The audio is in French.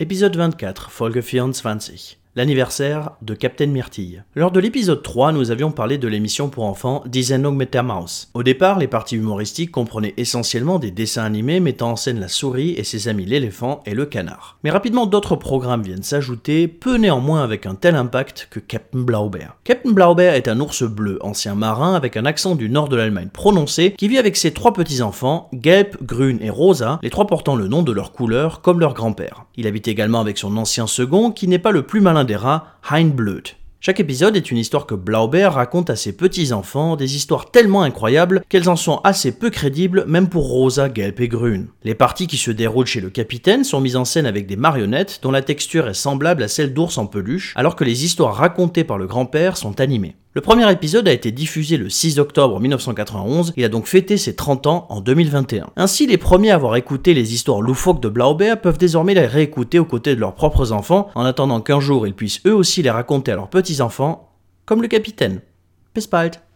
Épisode 24, Folge 24 l'anniversaire de Captain Myrtille. Lors de l'épisode 3, nous avions parlé de l'émission pour enfants mit der Maus. Au départ, les parties humoristiques comprenaient essentiellement des dessins animés mettant en scène la souris et ses amis l'éléphant et le canard. Mais rapidement, d'autres programmes viennent s'ajouter, peu néanmoins avec un tel impact que Captain Blaubeer. Captain Blaubeer est un ours bleu, ancien marin avec un accent du nord de l'Allemagne prononcé, qui vit avec ses trois petits-enfants, Gelb, Grün et Rosa, les trois portant le nom de leur couleur comme leur grand-père. Il habite également avec son ancien second, qui n'est pas le plus malin derer Heinblöd. Chaque épisode est une histoire que Blaubeer raconte à ses petits-enfants, des histoires tellement incroyables qu'elles en sont assez peu crédibles même pour Rosa, Gelb et Grün. Les parties qui se déroulent chez le capitaine sont mises en scène avec des marionnettes dont la texture est semblable à celle d'ours en peluche, alors que les histoires racontées par le grand-père sont animées. Le premier épisode a été diffusé le 6 octobre 1991, il a donc fêté ses 30 ans en 2021. Ainsi, les premiers à avoir écouté les histoires loufoques de Blaubeer peuvent désormais les réécouter aux côtés de leurs propres enfants, en attendant qu'un jour ils puissent eux aussi les raconter à leurs petits-enfants, comme le capitaine. Bis bald